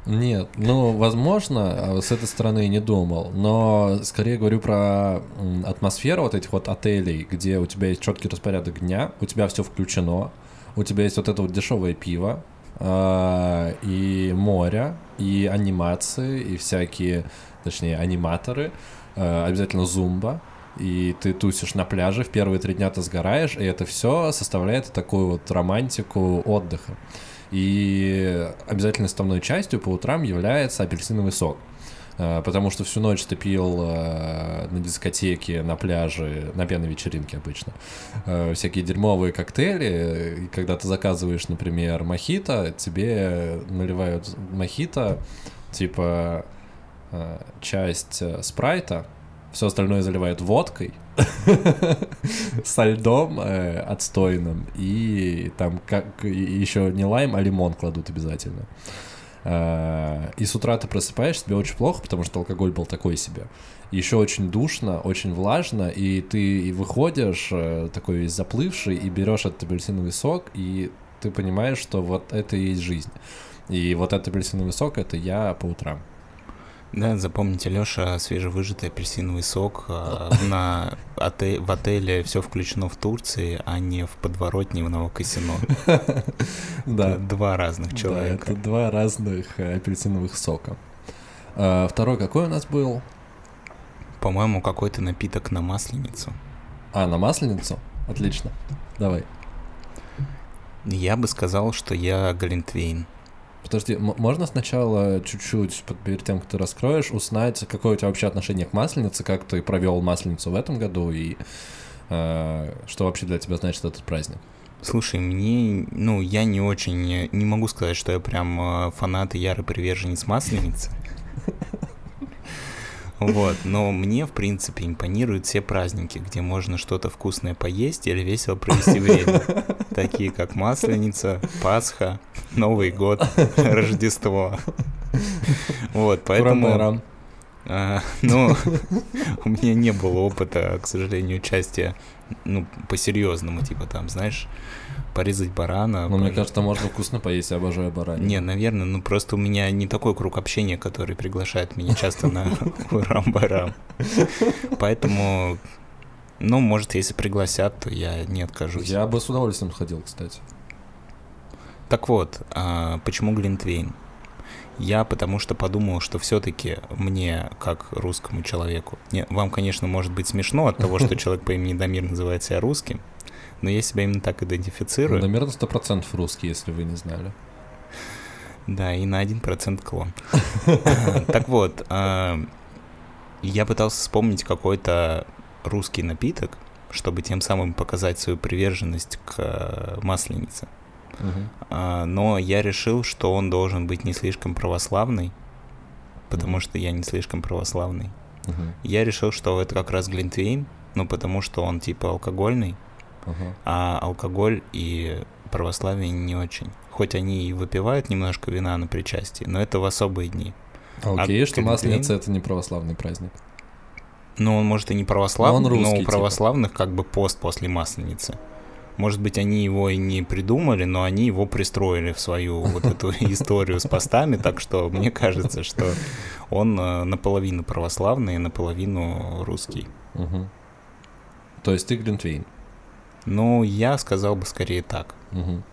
Нет, ну, возможно, а с этой стороны не думал, но скорее говорю про атмосферу вот этих вот отелей, где у тебя есть четкий распорядок дня, у тебя все включено, у тебя есть вот это вот дешевое пиво, и море, и анимации, и всякие, точнее, аниматоры, а, обязательно зумба, и ты тусишь на пляже, в первые три дня ты сгораешь, и это все составляет такую вот романтику отдыха. И обязательно составной частью по утрам является апельсиновый сок. Э, потому что всю ночь ты пил э, на дискотеке, на пляже, на пьяной вечеринке обычно, э, всякие дерьмовые коктейли, и когда ты заказываешь, например, мохито, тебе наливают мохито, типа часть спрайта, все остальное заливают водкой, со льдом э, отстойным, и там как еще не лайм, а лимон кладут обязательно. Э, и с утра ты просыпаешься, тебе очень плохо, потому что алкоголь был такой себе. Еще очень душно, очень влажно, и ты выходишь э, такой заплывший и берешь этот апельсиновый сок, и ты понимаешь, что вот это и есть жизнь. И вот этот апельсиновый сок — это я по утрам. Да, запомните, Лёша, свежевыжатый апельсиновый сок э, на отель, в отеле все включено в Турции, а не в подворотне в Новокосино. Да. Два разных человека. это два разных э, апельсиновых сока. А, второй какой у нас был? По-моему, какой-то напиток на масленицу. А, на масленицу? Отлично. Давай. Я бы сказал, что я Глинтвейн. Подожди, можно сначала чуть-чуть, перед тем, как ты раскроешь, узнать, какое у тебя вообще отношение к масленице, как ты провел масленицу в этом году и э, что вообще для тебя значит этот праздник? Слушай, мне, ну, я не очень, не могу сказать, что я прям э, фанат и ярый приверженец масленицы. Вот, но мне, в принципе, импонируют все праздники, где можно что-то вкусное поесть или весело провести время. Такие как Масленица, Пасха, Новый год, Рождество. Вот, поэтому... А, ну, у меня не было опыта, к сожалению, участия, ну, по-серьезному, типа там, знаешь, порезать барана. Ну, мне кажется, можно вкусно поесть, я обожаю баранину. Не, наверное, ну просто у меня не такой круг общения, который приглашает меня часто на урам-барам. Поэтому, ну, может, если пригласят, то я не откажусь. Я бы с удовольствием сходил, кстати. Так вот, а почему Глинтвейн? Я потому что подумал, что все-таки мне, как русскому человеку, не, вам, конечно, может быть смешно от того, что человек по имени Дамир называет себя русским, но я себя именно так идентифицирую. Намеренно сто процентов русский, если вы не знали. Да, и на один процент клон. Так вот, а, я пытался вспомнить какой-то русский напиток, чтобы тем самым показать свою приверженность к э, масленице. Uh-huh. Но я решил, что он должен быть не слишком православный, потому uh-huh. что я не слишком православный. Uh-huh. Я решил, что это как раз глинтвейн, ну потому что он типа алкогольный, uh-huh. а алкоголь и православие не очень. Хоть они и выпивают немножко вина на причастии, но это в особые дни. А окей, а что Масленица это не православный праздник. Ну, он может и не православный, но, он русский, но у типа. православных типа. как бы пост после Масленицы. Может быть, они его и не придумали, но они его пристроили в свою вот эту историю с постами, так что мне кажется, что он э, наполовину православный, наполовину русский. Угу. То есть ты Глинтвейн? Ну, я сказал бы скорее так. Угу.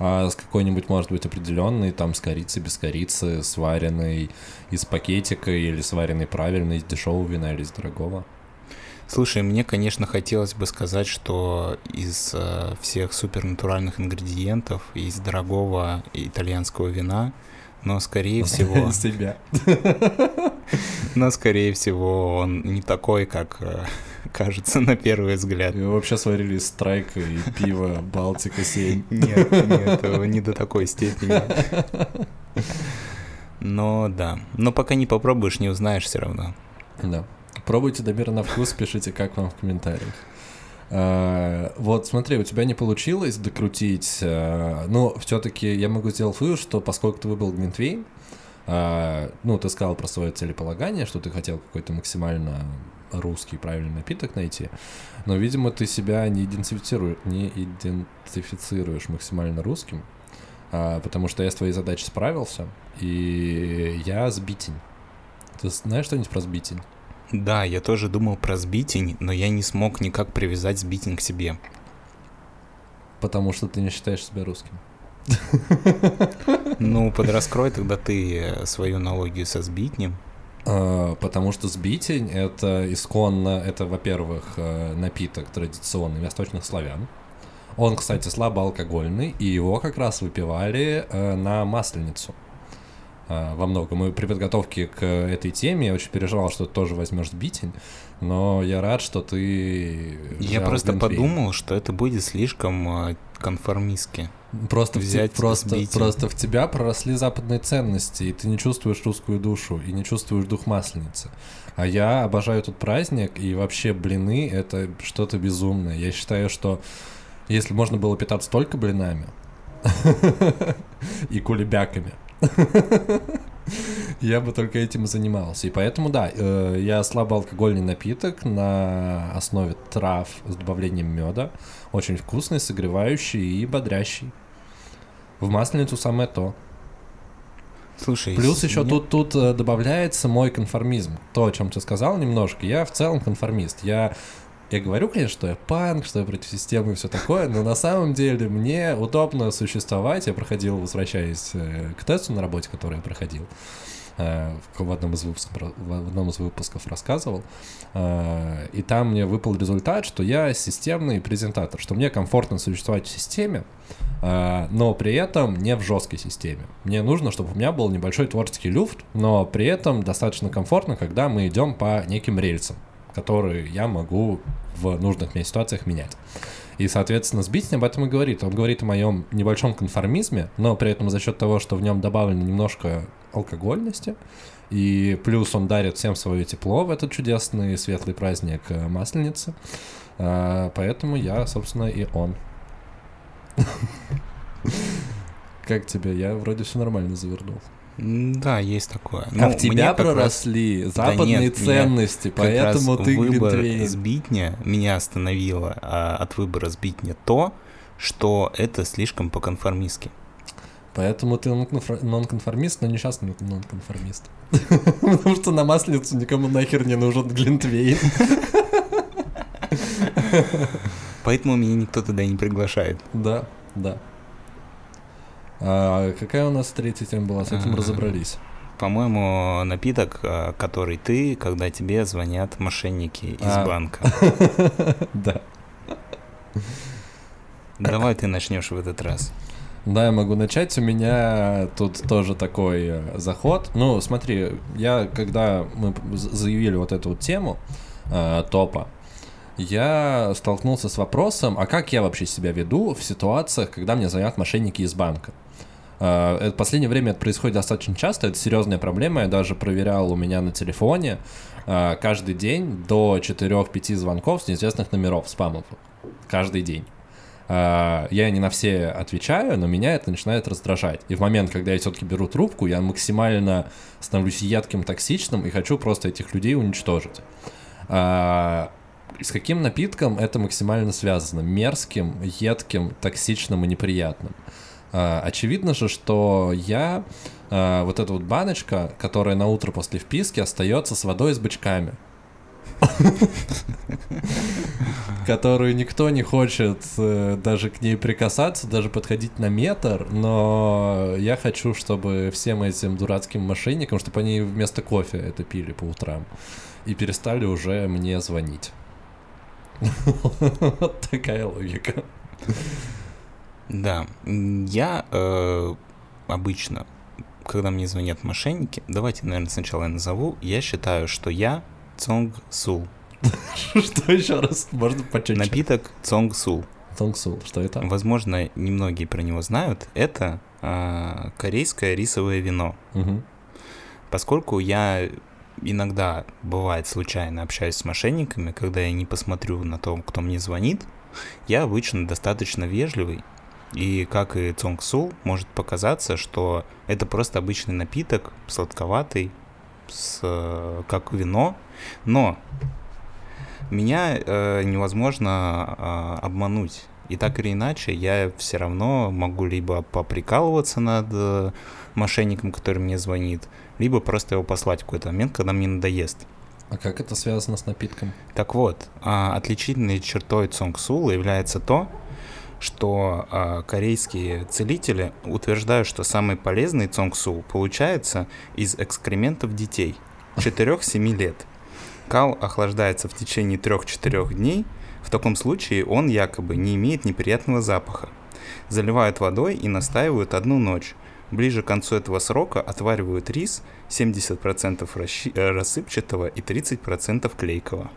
А с какой-нибудь, может быть, определенный, там, с корицей, без корицы, сваренный из пакетика или сваренный правильно из дешевого вина или из дорогого? Слушай, мне, конечно, хотелось бы сказать, что из э, всех супернатуральных ингредиентов, из дорогого итальянского вина, но скорее всего... Себя. Но скорее всего он не такой, как э, кажется на первый взгляд. Вы вообще сварили страйка и пиво Балтика 7. Нет, нет, не до такой степени. Но да. Но пока не попробуешь, не узнаешь все равно. Да. Пробуйте Дамир на вкус, пишите, как вам в комментариях. Uh, вот смотри, у тебя не получилось докрутить, uh, но все-таки я могу сделать вывод, что поскольку ты выбрал Глинтвейн, uh, ну, ты сказал про свое целеполагание, что ты хотел какой-то максимально русский правильный напиток найти, но, видимо, ты себя не идентифицируешь, не идентифицируешь максимально русским, потому что я с твоей задачей справился, и я сбитень. Ты знаешь что-нибудь про сбитень? Да, я тоже думал про сбитень, но я не смог никак привязать сбитень к себе. Потому что ты не считаешь себя русским. Ну, подраскрой тогда ты э, свою аналогию со сбитнем. А, потому что сбитень — это исконно, это, во-первых, э, напиток традиционный восточных славян. Он, кстати, слабоалкогольный, и его как раз выпивали э, на масленицу. А, во многом. И при подготовке к этой теме я очень переживал, что ты тоже возьмешь битень, но я рад, что ты... Я просто Глинтвейн. подумал, что это будет слишком а, конформистски. Просто взять в, просто, просто в тебя проросли западные ценности, и ты не чувствуешь русскую душу, и не чувствуешь дух масленицы. А я обожаю этот праздник, и вообще блины — это что-то безумное. Я считаю, что если можно было питаться только блинами и кулебяками, я бы только этим и занимался. И поэтому, да, э, я слабоалкогольный напиток на основе трав с добавлением меда. Очень вкусный, согревающий и бодрящий. В масленицу самое то. Слушай, Плюс еще мне... тут, тут э, добавляется мой конформизм. То, о чем ты сказал немножко. Я в целом конформист. Я я говорю, конечно, что я панк, что я против системы и все такое, но на самом деле мне удобно существовать. Я проходил, возвращаясь э, к тесту на работе, который я проходил, э, в одном из выпусков, в одном из выпусков рассказывал, э, и там мне выпал результат, что я системный презентатор, что мне комфортно существовать в системе, но при этом не в жесткой системе. Мне нужно, чтобы у меня был небольшой творческий люфт, но при этом достаточно комфортно, когда мы идем по неким рельсам которые я могу в нужных мне ситуациях менять. И, соответственно, Сбитин об этом и говорит. Он говорит о моем небольшом конформизме, но при этом за счет того, что в нем добавлено немножко алкогольности, и плюс он дарит всем свое тепло в этот чудесный светлый праздник э, Масленицы. А, поэтому я, собственно, и он. Как тебе? Я вроде все нормально завернул. Да, есть такое. А ну, в тебя проросли раз... западные да нет, ценности, поэтому ты выбор Глинтвейн. сбитня меня остановило а, от выбора сбитня то, что это слишком по-конформистски. Поэтому ты нонконформист, но несчастный нонконформист. Потому что на маслицу никому нахер не нужен Глинтвейн. Поэтому меня никто туда не приглашает. Да, да. А какая у нас третья тема была? С этим разобрались. По-моему, напиток, а, который ты, когда тебе звонят мошенники из а. банка. Да. Давай ты начнешь в этот раз. Да, я могу начать. У меня тут тоже такой э, заход. Ну, смотри, я когда мы заявили вот эту вот тему э, топа, я столкнулся с вопросом, а как я вообще себя веду в ситуациях, когда мне звонят мошенники из банка? В последнее время это происходит достаточно часто, это серьезная проблема. Я даже проверял у меня на телефоне uh, каждый день до 4-5 звонков с неизвестных номеров спамов. Каждый день. Uh, я не на все отвечаю, но меня это начинает раздражать. И в момент, когда я все-таки беру трубку, я максимально становлюсь едким, токсичным и хочу просто этих людей уничтожить. с каким напитком это максимально связано? Мерзким, едким, токсичным и неприятным. А, очевидно же, что я, а, вот эта вот баночка, которая на утро после вписки остается с водой с бычками. которую никто не хочет э, даже к ней прикасаться, даже подходить на метр, но я хочу, чтобы всем этим дурацким мошенникам, чтобы они вместо кофе это пили по утрам и перестали уже мне звонить. Вот такая логика. Да, я э, обычно, когда мне звонят мошенники, давайте, наверное, сначала я назову, я считаю, что я Цонг Сул. Что еще раз? Можно почетче? Напиток Цонг Сул. Цонг Сул, что это? Возможно, немногие про него знают. Это э, корейское рисовое вино. Угу. Поскольку я иногда, бывает, случайно общаюсь с мошенниками, когда я не посмотрю на то, кто мне звонит, я обычно достаточно вежливый. И как и Цонг Сул, может показаться, что это просто обычный напиток, сладковатый, с, как вино, но меня э, невозможно э, обмануть. И так или иначе, я все равно могу либо поприкалываться над э, мошенником, который мне звонит, либо просто его послать в какой-то момент, когда мне надоест. А как это связано с напитком? Так вот, а, отличительной чертой Цонгсула является то, что а, корейские целители утверждают, что самый полезный Цонгсул получается из экскрементов детей 4-7 лет. Кал охлаждается в течение 3-4 дней, в таком случае он якобы не имеет неприятного запаха. Заливают водой и настаивают одну ночь – Ближе к концу этого срока отваривают рис 70% расщи- э, рассыпчатого и 30% клейкого.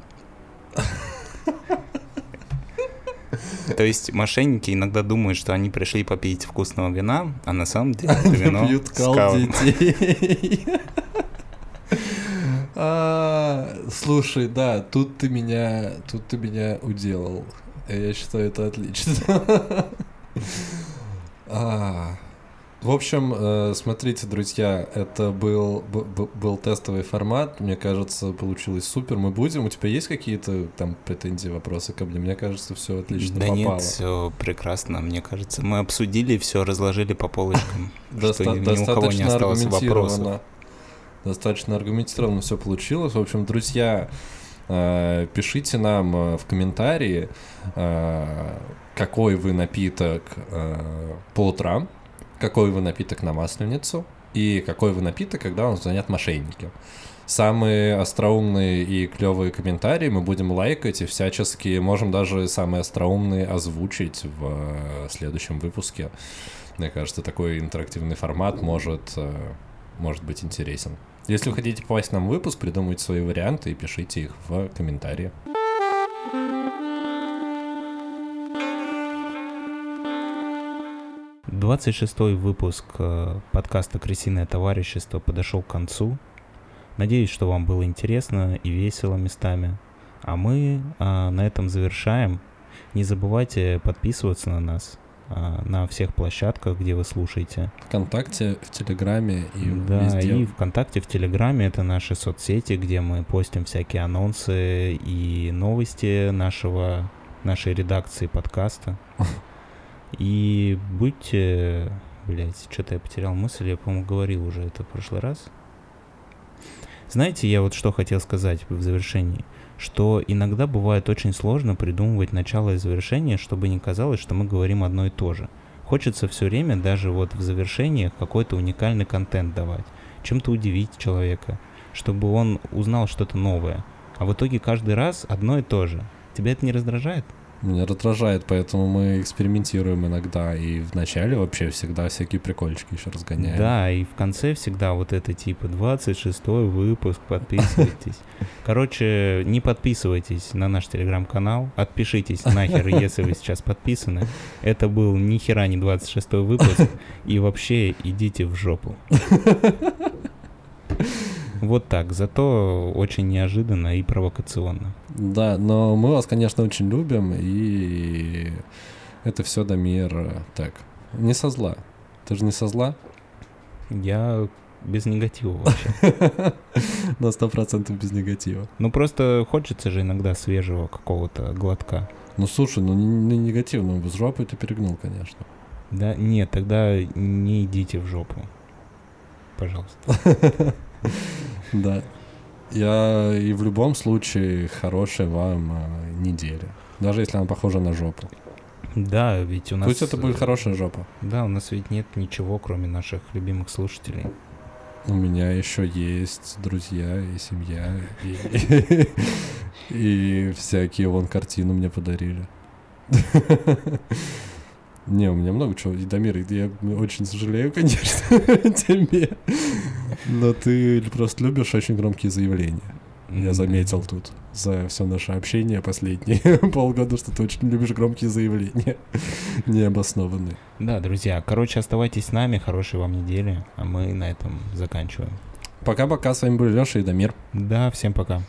То есть мошенники иногда думают, что они пришли попить вкусного вина, а на самом деле это вино пьют кал детей. А, слушай, да, тут ты меня, тут ты меня уделал. Я считаю, это отлично. В общем, э, смотрите, друзья, это был, был тестовый формат. Мне кажется, получилось супер. Мы будем. У тебя есть какие-то там претензии, вопросы ко мне? Мне кажется, все отлично да попало. нет, все прекрасно. Мне кажется, мы обсудили все, разложили по полочкам. Доста- ни у кого не осталось вопросов. Достаточно аргументированно все получилось. В общем, друзья, э, пишите нам э, в комментарии, какой вы напиток по утрам какой вы напиток на Масленицу и какой вы напиток, когда вам звонят мошенники. Самые остроумные и клевые комментарии мы будем лайкать и всячески можем даже самые остроумные озвучить в э, следующем выпуске. Мне кажется, такой интерактивный формат может, э, может быть интересен. Если вы хотите попасть нам в выпуск, придумывайте свои варианты и пишите их в комментарии. 26-й выпуск э, подкаста «Крысиное товарищество» подошел к концу. Надеюсь, что вам было интересно и весело местами. А мы а, на этом завершаем. Не забывайте подписываться на нас а, на всех площадках, где вы слушаете. Вконтакте, в Телеграме и да, везде. и ВКонтакте, в Телеграме это наши соцсети, где мы постим всякие анонсы и новости нашего нашей редакции подкаста. И будьте... Блять, что-то я потерял мысль, я, по-моему, говорил уже это в прошлый раз. Знаете, я вот что хотел сказать в завершении, что иногда бывает очень сложно придумывать начало и завершение, чтобы не казалось, что мы говорим одно и то же. Хочется все время даже вот в завершениях какой-то уникальный контент давать, чем-то удивить человека, чтобы он узнал что-то новое. А в итоге каждый раз одно и то же. Тебя это не раздражает? Меня раздражает, поэтому мы экспериментируем иногда. И в начале вообще всегда всякие прикольчики еще разгоняем. Да, и в конце всегда вот это типа 26 выпуск, подписывайтесь. Короче, не подписывайтесь на наш телеграм-канал, отпишитесь нахер, если вы сейчас подписаны. Это был ни хера не 26 выпуск, и вообще идите в жопу. Вот так, зато очень неожиданно и провокационно. Да, но мы вас, конечно, очень любим, и это все Дамир так. Не со зла. Ты же не со зла? Я без негатива вообще. На сто процентов без негатива. Ну просто хочется же иногда свежего какого-то глотка. Ну слушай, ну не негатив, ну с жопой ты перегнул, конечно. Да, нет, тогда не идите в жопу. Пожалуйста. Да. Я и в любом случае хорошая вам а, неделя. Даже если она похожа на жопу. Да, ведь у нас... Пусть это будет хорошая жопа. Да, у нас ведь нет ничего, кроме наших любимых слушателей. У меня еще есть друзья и семья, и, и всякие вон картины мне подарили. Не, у меня много чего. Дамир, я очень сожалею, конечно, тебе. Но ты просто любишь очень громкие заявления. Я заметил тут за все наше общение последние полгода, что ты очень любишь громкие заявления, необоснованные. Да, друзья, короче, оставайтесь с нами, хорошей вам недели, а мы на этом заканчиваем. Пока-пока, с вами был Леша и Дамир. Да, всем пока.